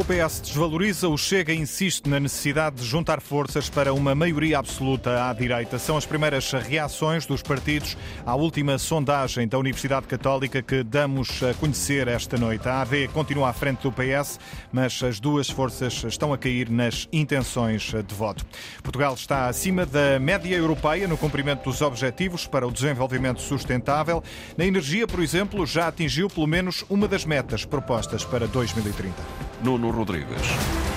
O PS desvaloriza, o Chega insiste na necessidade de juntar forças para uma maioria absoluta à direita. São as primeiras reações dos partidos à última sondagem da Universidade Católica que damos a conhecer esta noite. A AD continua à frente do PS, mas as duas forças estão a cair nas intenções de voto. Portugal está acima da média europeia no cumprimento dos objetivos para o desenvolvimento sustentável. Na energia, por exemplo, já atingiu pelo menos uma das metas propostas para 2030. Nuno Rodrigues.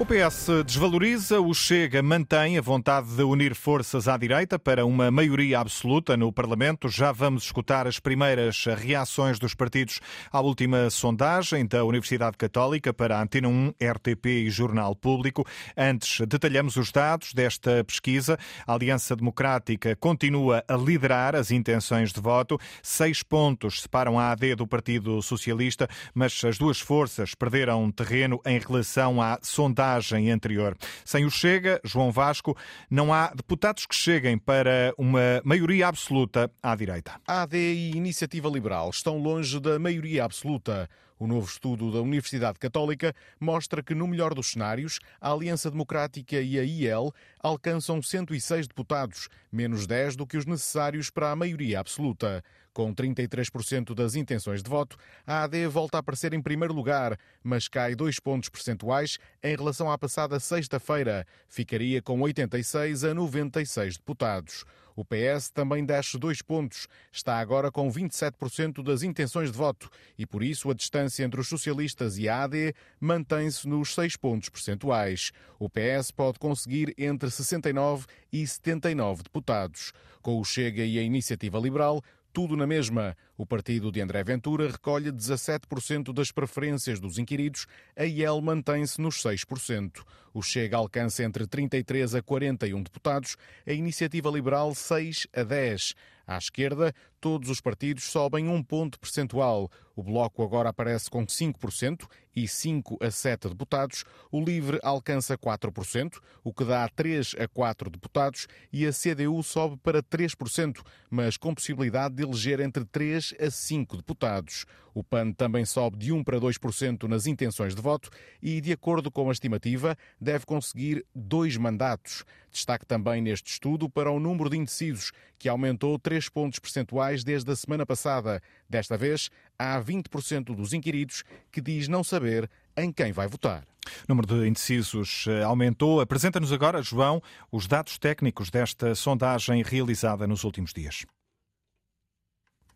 O PS desvaloriza, o Chega mantém a vontade de unir forças à direita para uma maioria absoluta no Parlamento. Já vamos escutar as primeiras reações dos partidos à última sondagem da Universidade Católica para a Antena 1, RTP e Jornal Público. Antes, detalhamos os dados desta pesquisa. A Aliança Democrática continua a liderar as intenções de voto. Seis pontos separam a AD do Partido Socialista, mas as duas forças perderam terreno em relação à sondagem anterior. Sem o Chega, João Vasco, não há deputados que cheguem para uma maioria absoluta à direita. AD e Iniciativa Liberal estão longe da maioria absoluta. O novo estudo da Universidade Católica mostra que, no melhor dos cenários, a Aliança Democrática e a IEL alcançam 106 deputados, menos 10 do que os necessários para a maioria absoluta. Com 33% das intenções de voto, a AD volta a aparecer em primeiro lugar, mas cai dois pontos percentuais em relação à passada sexta-feira. Ficaria com 86 a 96 deputados. O PS também desce dois pontos. Está agora com 27% das intenções de voto e, por isso, a distância entre os socialistas e a AD mantém-se nos seis pontos percentuais. O PS pode conseguir entre 69 e 79 deputados. Com o Chega e a Iniciativa Liberal, tudo na mesma. O partido de André Ventura recolhe 17% das preferências dos inquiridos, a IEL mantém-se nos 6%. O Chega alcança entre 33 a 41 deputados, a Iniciativa Liberal 6 a 10. À esquerda, todos os partidos sobem um ponto percentual. O Bloco agora aparece com 5% e 5 a 7 deputados. O Livre alcança 4%, o que dá 3 a 4 deputados, e a CDU sobe para 3%, mas com possibilidade de eleger entre 3 a 5 deputados. O PAN também sobe de 1 para 2% nas intenções de voto e, de acordo com a estimativa, deve conseguir dois mandatos. Destaque também neste estudo para o número de indecisos, que aumentou 3 pontos percentuais desde a semana passada. Desta vez, há 20% dos inquiridos que diz não saber em quem vai votar. O número de indecisos aumentou. Apresenta-nos agora, João, os dados técnicos desta sondagem realizada nos últimos dias.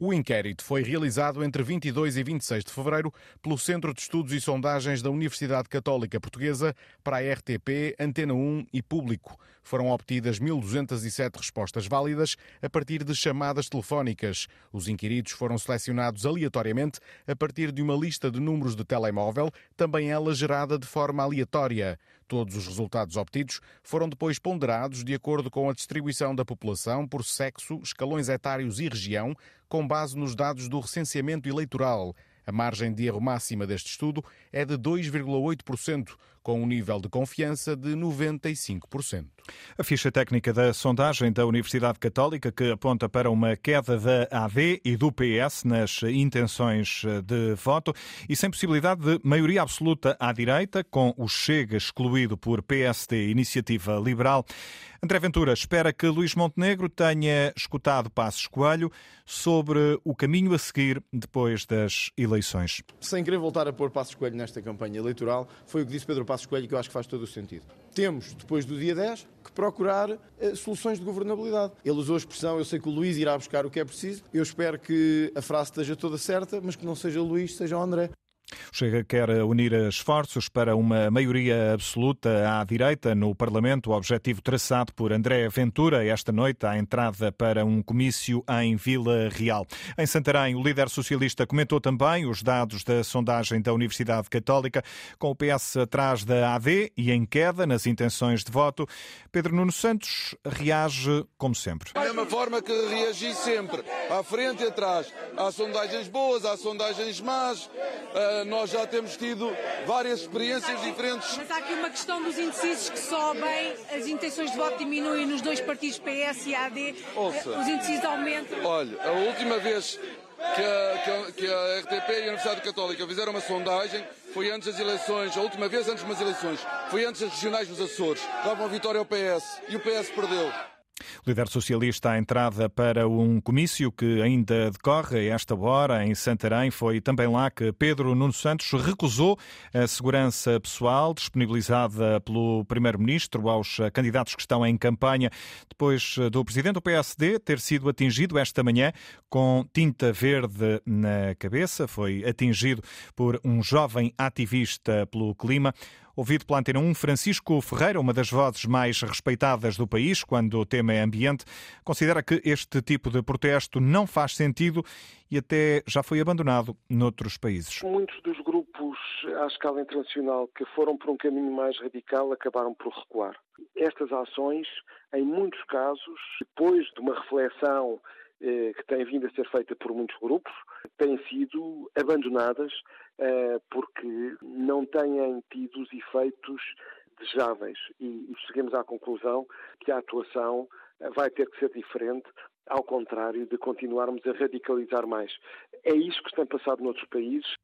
O inquérito foi realizado entre 22 e 26 de fevereiro pelo Centro de Estudos e Sondagens da Universidade Católica Portuguesa para a RTP, Antena 1 e Público. Foram obtidas 1.207 respostas válidas a partir de chamadas telefónicas. Os inquiridos foram selecionados aleatoriamente a partir de uma lista de números de telemóvel, também ela gerada de forma aleatória. Todos os resultados obtidos foram depois ponderados de acordo com a distribuição da população por sexo, escalões etários e região, com base nos dados do recenseamento eleitoral. A margem de erro máxima deste estudo é de 2,8%, com um nível de confiança de 95%. A ficha técnica da sondagem da Universidade Católica, que aponta para uma queda da AD e do PS nas intenções de voto e sem possibilidade de maioria absoluta à direita, com o Chega excluído por PSD Iniciativa Liberal. André Ventura espera que Luís Montenegro tenha escutado Passos Coelho sobre o caminho a seguir depois das eleições. Sem querer voltar a pôr Passos Coelho nesta campanha eleitoral, foi o que disse Pedro Passos Coelho que eu acho que faz todo o sentido. Temos, depois do dia 10, que procurar eh, soluções de governabilidade. Ele usou a expressão, eu sei que o Luís irá buscar o que é preciso, eu espero que a frase esteja toda certa, mas que não seja o Luís, seja o André. Chega quer unir esforços para uma maioria absoluta à direita no Parlamento, o objetivo traçado por André Ventura esta noite à entrada para um comício em Vila Real. Em Santarém, o líder socialista comentou também os dados da sondagem da Universidade Católica, com o PS atrás da AD e em queda nas intenções de voto. Pedro Nuno Santos reage como sempre. Da mesma forma que reagi sempre, à frente e atrás. Há sondagens boas, há sondagens más. Uh Uh, nós já temos tido várias experiências diferentes. Mas há aqui uma questão dos indecisos que sobem, as intenções de voto diminuem nos dois partidos PS e AD, Ouça, os indecisos aumentam. Olha, a última vez que a, que a, RTP e a Universidade Católica fizeram uma sondagem foi antes das eleições, a última vez antes das eleições, foi antes das regionais dos Açores. Dava uma vitória ao PS e o PS perdeu. O líder socialista à entrada para um comício que ainda decorre a esta hora em Santarém. Foi também lá que Pedro Nuno Santos recusou a segurança pessoal disponibilizada pelo primeiro-ministro aos candidatos que estão em campanha depois do presidente do PSD ter sido atingido esta manhã com tinta verde na cabeça. Foi atingido por um jovem ativista pelo clima. Ouvido pela Antena 1, Francisco Ferreira, uma das vozes mais respeitadas do país quando o tema é ambiente, considera que este tipo de protesto não faz sentido e até já foi abandonado noutros países. Muitos dos grupos à escala internacional que foram por um caminho mais radical acabaram por recuar. Estas ações, em muitos casos, depois de uma reflexão que tem vindo a ser feita por muitos grupos, têm sido abandonadas eh, porque não têm tido os efeitos desejáveis e chegamos à conclusão que a atuação eh, vai ter que ser diferente, ao contrário de continuarmos a radicalizar mais. É isso que tem passado noutros países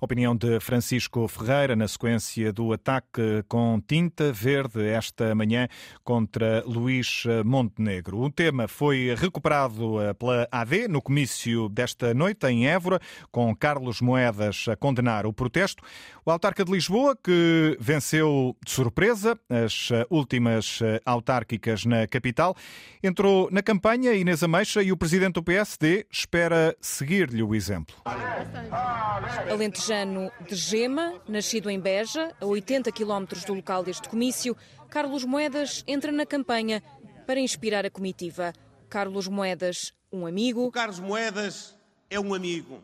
Opinião de Francisco Ferreira na sequência do ataque com tinta verde esta manhã contra Luís Montenegro. O tema foi recuperado eh, pela AD no comício desta noite em Évora, com Carlos Moedas a condenar o protesto. O autarca de Lisboa, que venceu de surpresa as últimas eh, autárquicas na capital, entrou na campanha Inês Ameixa e o presidente do PSD espera seguir-lhe o exemplo. Alentejano de Gema, nascido em Beja, a 80 quilómetros do local deste comício, Carlos Moedas entra na campanha para inspirar a comitiva. Carlos Moedas, um amigo. O Carlos Moedas é um amigo.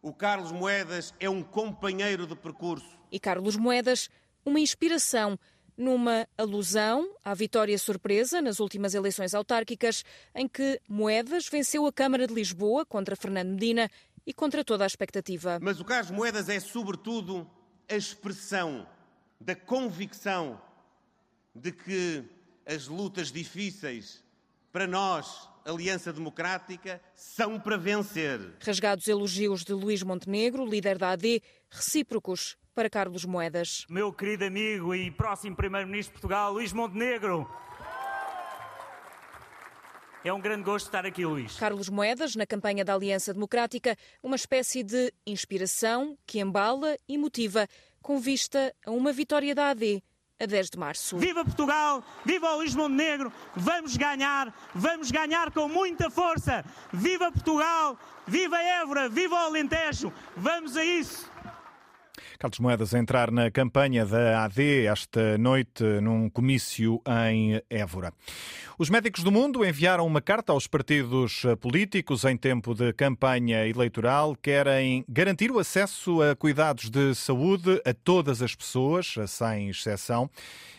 O Carlos Moedas é um companheiro de percurso. E Carlos Moedas, uma inspiração numa alusão à vitória surpresa nas últimas eleições autárquicas, em que Moedas venceu a Câmara de Lisboa contra Fernando Medina e contra toda a expectativa. Mas o Carlos Moedas é, sobretudo, a expressão da convicção de que as lutas difíceis para nós, Aliança Democrática, são para vencer. Rasgados elogios de Luís Montenegro, líder da AD, recíprocos para Carlos Moedas. Meu querido amigo e próximo Primeiro-Ministro de Portugal, Luís Montenegro. É um grande gosto estar aqui, Luís. Carlos Moedas, na campanha da Aliança Democrática, uma espécie de inspiração que embala e motiva, com vista a uma vitória da AD a 10 de março. Viva Portugal! Viva o Luís Montenegro! Vamos ganhar! Vamos ganhar com muita força! Viva Portugal! Viva Évora! Viva o Alentejo! Vamos a isso! Carlos Moedas a entrar na campanha da AD esta noite num comício em Évora. Os médicos do mundo enviaram uma carta aos partidos políticos em tempo de campanha eleitoral. Querem garantir o acesso a cuidados de saúde a todas as pessoas, sem exceção.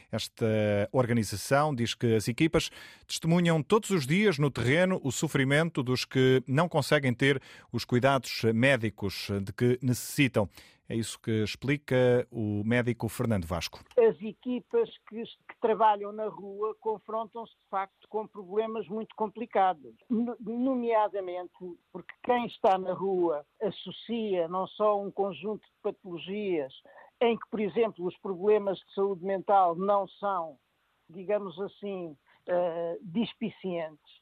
Esta organização diz que as equipas testemunham todos os dias no terreno o sofrimento dos que não conseguem ter os cuidados médicos de que necessitam. É isso que explica o médico Fernando Vasco. As equipas que, que trabalham na rua confrontam-se de facto com problemas muito complicados, nomeadamente porque quem está na rua associa não só um conjunto de patologias em que, por exemplo, os problemas de saúde mental não são, digamos assim, uh, dispicientes.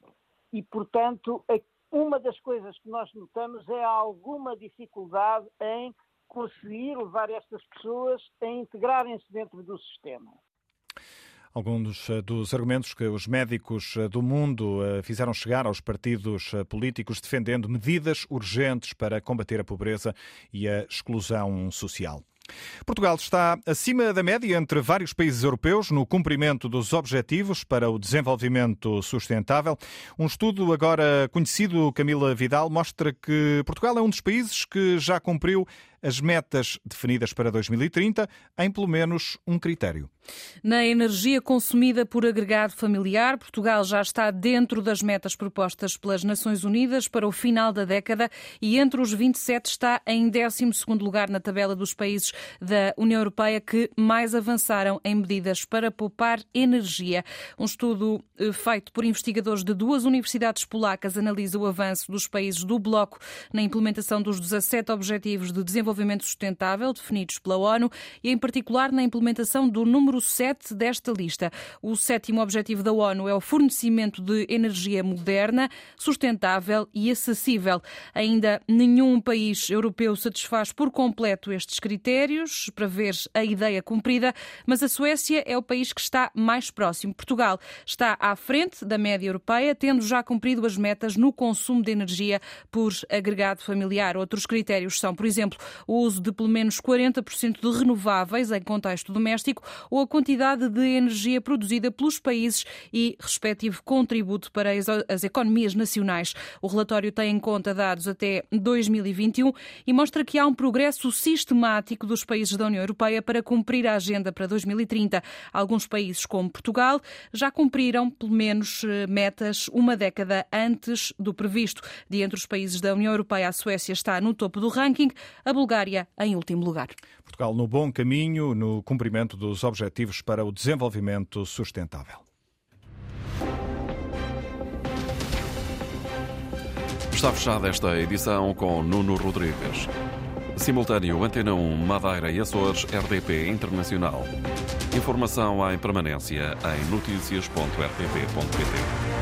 E, portanto, uma das coisas que nós notamos é alguma dificuldade em conseguir levar estas pessoas a integrarem-se dentro do sistema. Alguns eh, dos argumentos que os médicos eh, do mundo eh, fizeram chegar aos partidos políticos defendendo medidas urgentes para combater a pobreza e a exclusão social. Portugal está acima da média entre vários países europeus no cumprimento dos Objetivos para o Desenvolvimento Sustentável. Um estudo agora conhecido, Camila Vidal, mostra que Portugal é um dos países que já cumpriu as metas definidas para 2030 em pelo menos um critério. Na energia consumida por agregado familiar, Portugal já está dentro das metas propostas pelas Nações Unidas para o final da década e entre os 27 está em 12 lugar na tabela dos países da União Europeia que mais avançaram em medidas para poupar energia. Um estudo eh, feito por investigadores de duas universidades polacas analisa o avanço dos países do bloco na implementação dos 17 Objetivos de Desenvolvimento Sustentável definidos pela ONU e, em particular, na implementação do número 7 desta lista. O sétimo objetivo da ONU é o fornecimento de energia moderna, sustentável e acessível. Ainda nenhum país europeu satisfaz por completo estes critérios para ver a ideia cumprida, mas a Suécia é o país que está mais próximo. Portugal está à frente da média europeia, tendo já cumprido as metas no consumo de energia por agregado familiar. Outros critérios são, por exemplo, o uso de pelo menos 40% de renováveis em contexto doméstico ou a quantidade de energia produzida pelos países e respectivo contributo para as economias nacionais. O relatório tem em conta dados até 2021 e mostra que há um progresso sistemático dos países da União Europeia para cumprir a agenda para 2030. Alguns países, como Portugal, já cumpriram pelo menos eh, metas uma década antes do previsto. De entre os países da União Europeia, a Suécia está no topo do ranking, a Bulgária em último lugar. Portugal no bom caminho no cumprimento dos Objetivos para o Desenvolvimento Sustentável. Está fechada esta edição com Nuno Rodrigues. Simultâneo Antena 1, Madeira e Açores, RDP Internacional. Informação em permanência em notícias.rtp.pt.